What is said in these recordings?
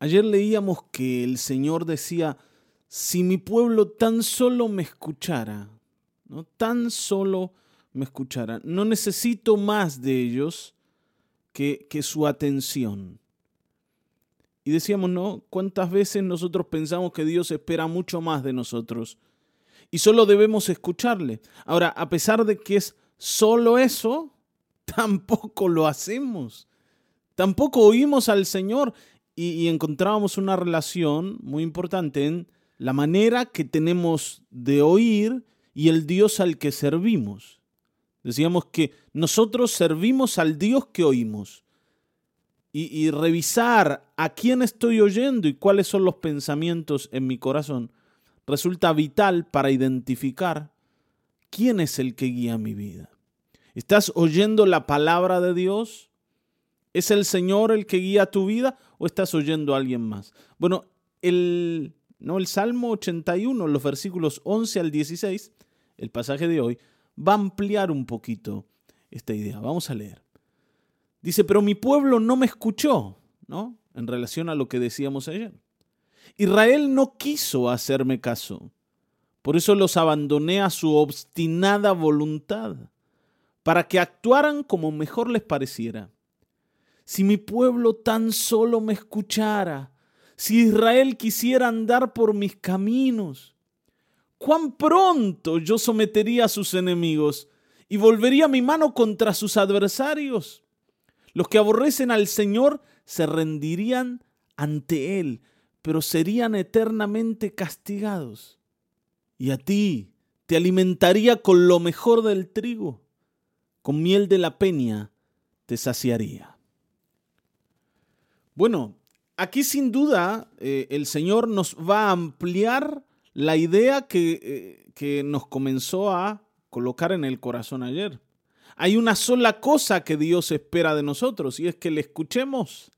Ayer leíamos que el Señor decía, si mi pueblo tan solo me escuchara, ¿no? tan solo me escuchara, no necesito más de ellos que, que su atención. Y decíamos, ¿no? ¿Cuántas veces nosotros pensamos que Dios espera mucho más de nosotros? Y solo debemos escucharle. Ahora, a pesar de que es solo eso, tampoco lo hacemos. Tampoco oímos al Señor y, encontrábamos una relación muy importante en la manera que tenemos de oír y el Dios al que servimos. Decíamos que nosotros servimos al Dios que oímos. Y, y, revisar a quién estoy oyendo y cuáles son los pensamientos en mi corazón resulta vital para identificar quién es el que guía mi vida. ¿Estás oyendo la palabra de Dios? ¿Es el Señor el que guía tu vida o estás oyendo a alguien más? Bueno, el, no, el Salmo 81, los versículos 11 al 16, el pasaje de hoy, va a ampliar un poquito esta idea. Vamos a leer. Dice, pero mi pueblo no me escuchó, ¿no? En relación a lo que decíamos ayer. Israel no quiso hacerme caso. Por eso los abandoné a su obstinada voluntad, para que actuaran como mejor les pareciera. Si mi pueblo tan solo me escuchara, si Israel quisiera andar por mis caminos, cuán pronto yo sometería a sus enemigos y volvería mi mano contra sus adversarios. Los que aborrecen al Señor se rendirían ante Él, pero serían eternamente castigados. Y a ti te alimentaría con lo mejor del trigo, con miel de la peña te saciaría. Bueno, aquí sin duda eh, el Señor nos va a ampliar la idea que, eh, que nos comenzó a colocar en el corazón ayer. Hay una sola cosa que Dios espera de nosotros y es que le escuchemos.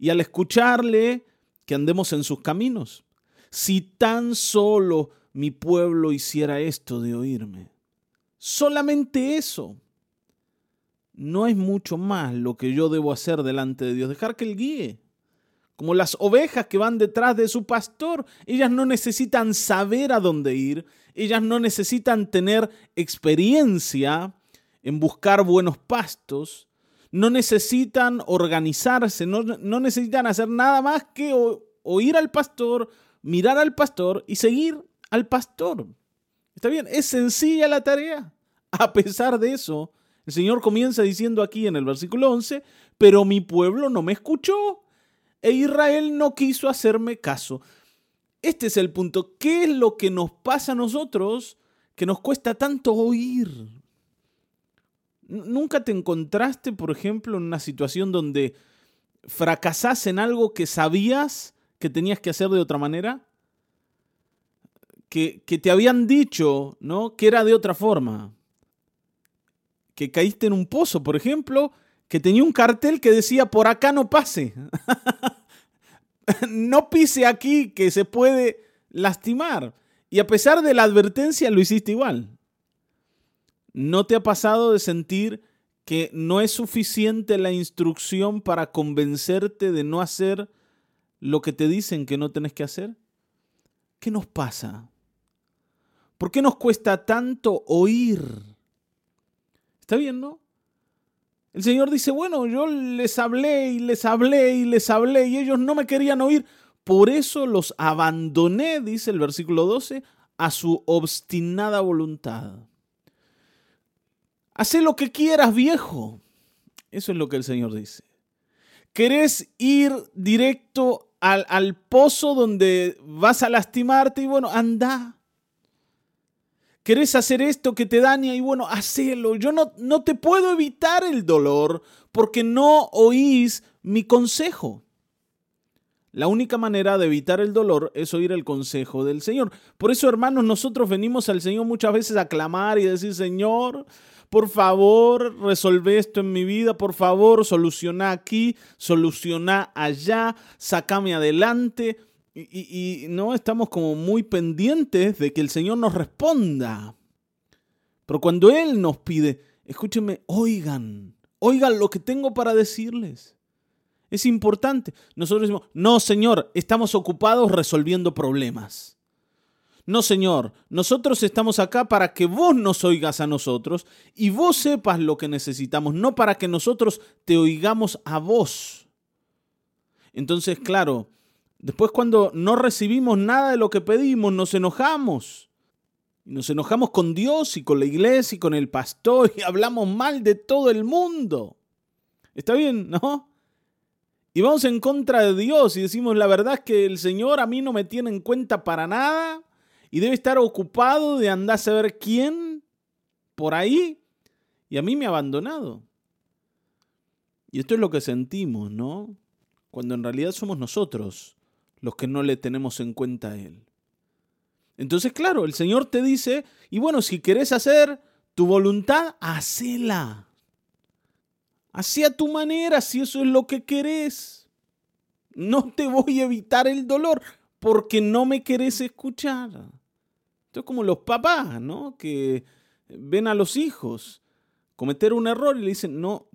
Y al escucharle, que andemos en sus caminos. Si tan solo mi pueblo hiciera esto de oírme. Solamente eso. No es mucho más lo que yo debo hacer delante de Dios, dejar que Él guíe. Como las ovejas que van detrás de su pastor, ellas no necesitan saber a dónde ir, ellas no necesitan tener experiencia en buscar buenos pastos, no necesitan organizarse, no, necesitan hacer nada más que oír al pastor, mirar al pastor y seguir al pastor. ¿Está bien? Es sencilla la tarea. A pesar de eso, el Señor comienza diciendo aquí en el versículo 11, pero mi pueblo no me escuchó e Israel no quiso hacerme caso. Este es el punto. ¿Qué es lo que nos pasa a nosotros que nos cuesta tanto oír? ¿Nunca te encontraste, por ejemplo, en una situación donde fracasás en algo que sabías que tenías que hacer de otra manera? Que, que, te habían dicho, ¿no? Que era de otra forma. Que caíste en un pozo, por ejemplo, que tenía un cartel que decía por acá no pase. no pise aquí que se puede lastimar. Y a pesar de la advertencia lo hiciste igual. ¿No te ha pasado de sentir que no es suficiente la instrucción para convencerte de no hacer lo que te dicen que no tenés que hacer? ¿Qué nos pasa? ¿Por qué nos cuesta tanto oír? ¿Está bien, no? El Señor dice, bueno, yo les hablé y les hablé y les hablé y ellos no me querían oír. Por eso los abandoné, dice el versículo 12, a su obstinada voluntad. Haz lo que quieras, viejo. Eso es lo que el Señor dice. ¿Querés ir directo al, al, pozo donde vas a lastimarte? Y bueno, anda. ¿Querés hacer esto que te daña? Y bueno, hacelo. Yo no, no te puedo evitar el dolor porque no oís mi consejo. La única manera de evitar el dolor es oír el consejo del Señor. Por eso, hermanos, nosotros venimos al Señor muchas veces a clamar y decir, Señor, por favor, resolve esto en mi vida, por favor, soluciona aquí, soluciona allá, sacame adelante. Y, no estamos como muy pendientes de que el Señor nos responda. Pero cuando Él nos pide, escúchenme, oigan, oigan lo que tengo para decirles. Es importante. Nosotros decimos, no, Señor, estamos ocupados resolviendo problemas. No, Señor, nosotros estamos acá para que vos nos oigas a nosotros y vos sepas lo que necesitamos, no para que nosotros te oigamos a vos. Entonces, claro, después cuando no recibimos nada de lo que pedimos, nos enojamos. Nos enojamos con Dios y con la iglesia y con el pastor y hablamos mal de todo el mundo. ¿Está bien, no? Y vamos en contra de Dios y decimos, la verdad es que el Señor a mí no me tiene en cuenta para nada y debe estar ocupado de andar a saber quién por ahí y a mí me ha abandonado. Y esto es lo que sentimos, ¿no? Cuando en realidad somos nosotros los que no le tenemos en cuenta a Él. Entonces, claro, el Señor te dice, y bueno, si querés hacer tu voluntad, hacela. Hacia tu manera, si eso es lo que querés. No te voy a evitar el dolor porque no me querés escuchar. Esto es como los papás, ¿no? Que ven a los hijos cometer un error y le dicen, no,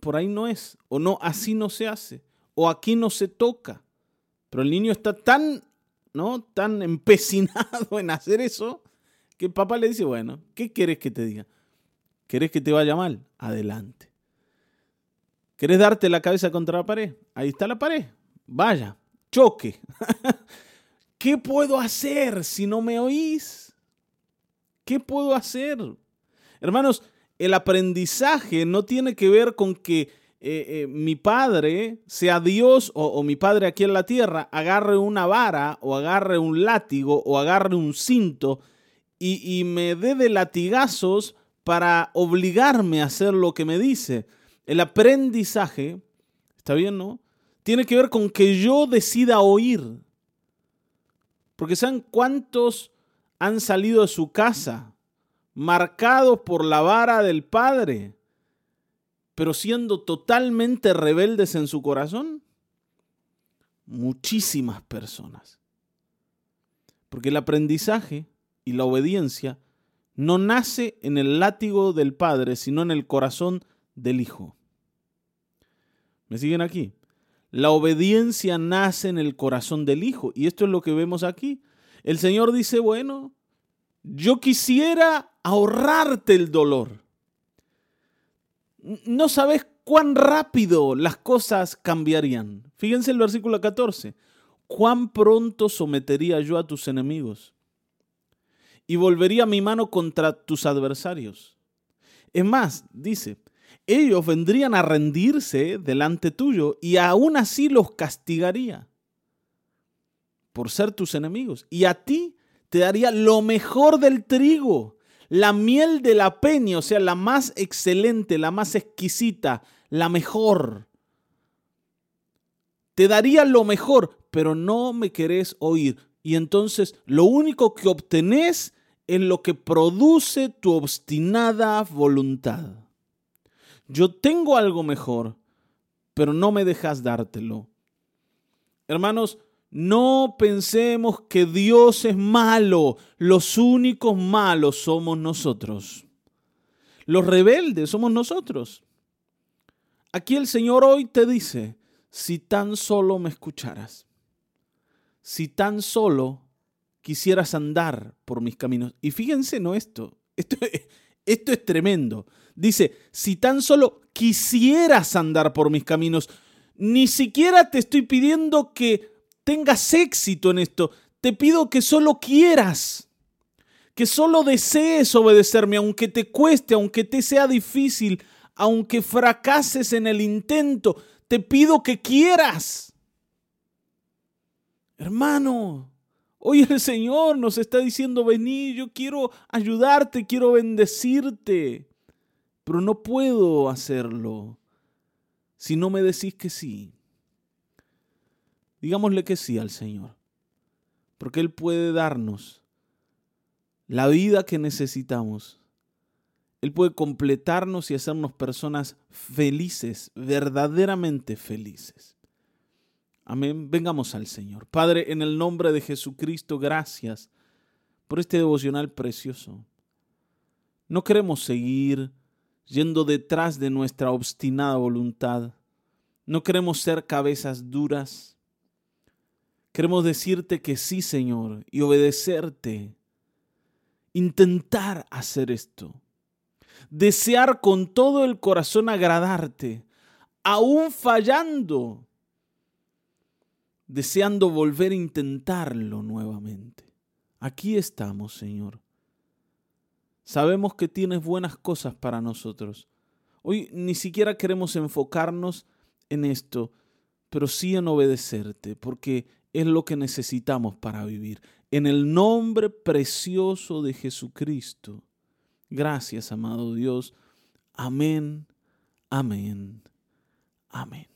por ahí no es, o no, así no se hace, o aquí no se toca. Pero el niño está tan, ¿no? Tan empecinado en hacer eso que el papá le dice, bueno, ¿qué querés que te diga? ¿Querés que te vaya mal? Adelante. ¿Querés darte la cabeza contra la pared? Ahí está la pared. Vaya, choque. ¿Qué puedo hacer si no me oís? ¿Qué puedo hacer? Hermanos, el aprendizaje no tiene que ver con que eh, eh, mi padre, sea Dios o, mi padre aquí en la tierra, agarre una vara o agarre un látigo o agarre un cinto y, y me dé de latigazos para obligarme a hacer lo que me dice. El aprendizaje, ¿está bien, no? Tiene que ver con que yo decida oír. Porque ¿saben cuántos han salido de su casa marcados por la vara del Padre, pero siendo totalmente rebeldes en su corazón? Muchísimas personas. Porque el aprendizaje y la obediencia no nace en el látigo del Padre, sino en el corazón del Hijo. ¿Me siguen aquí? La obediencia nace en el corazón del Hijo. Y esto es lo que vemos aquí. El Señor dice, bueno, yo quisiera ahorrarte el dolor. No sabes cuán rápido las cosas cambiarían. Fíjense el versículo 14. Cuán pronto sometería yo a tus enemigos y volvería mi mano contra tus adversarios. Es más, dice, ellos vendrían a rendirse delante tuyo y aún así los castigaría por ser tus enemigos. Y a ti te daría lo mejor del trigo, la miel de la peña, o sea, la más excelente, la más exquisita, la mejor. Te daría lo mejor, pero no me querés oír. Y entonces lo único que obtenés es lo que produce tu obstinada voluntad yo tengo algo mejor, pero no me dejas dártelo. Hermanos, no pensemos que Dios es malo. Los únicos malos somos nosotros. Los rebeldes somos nosotros. Aquí el Señor hoy te dice, si tan solo me escucharas, si tan solo quisieras andar por mis caminos. Y fíjense, no esto, esto, es tremendo. Dice, si tan solo quisieras andar por mis caminos, ni siquiera te estoy pidiendo que tengas éxito en esto, te pido que solo quieras, que solo desees obedecerme, aunque te cueste, aunque te sea difícil, aunque fracases en el intento, te pido que quieras. Hermano, hoy el Señor nos está diciendo, vení, yo quiero ayudarte, quiero bendecirte pero no puedo hacerlo si no me decís que sí. Digámosle que sí al Señor, porque Él puede darnos la vida que necesitamos. Él puede completarnos y hacernos personas felices, verdaderamente felices. Amén. Vengamos al Señor. Padre, en el nombre de Jesucristo, gracias por este devocional precioso. No queremos seguir yendo detrás de nuestra obstinada voluntad. No queremos ser cabezas duras. Queremos decirte que sí, Señor, y obedecerte. Intentar hacer esto. Desear con todo el corazón agradarte, aún fallando. Deseando volver a intentarlo nuevamente. Aquí estamos, Señor. Sabemos que tienes buenas cosas para nosotros. Hoy ni siquiera queremos enfocarnos en esto, pero sí en obedecerte, porque es lo que necesitamos para vivir. En el nombre precioso de Jesucristo. Gracias, amado Dios. Amén, amén, amén.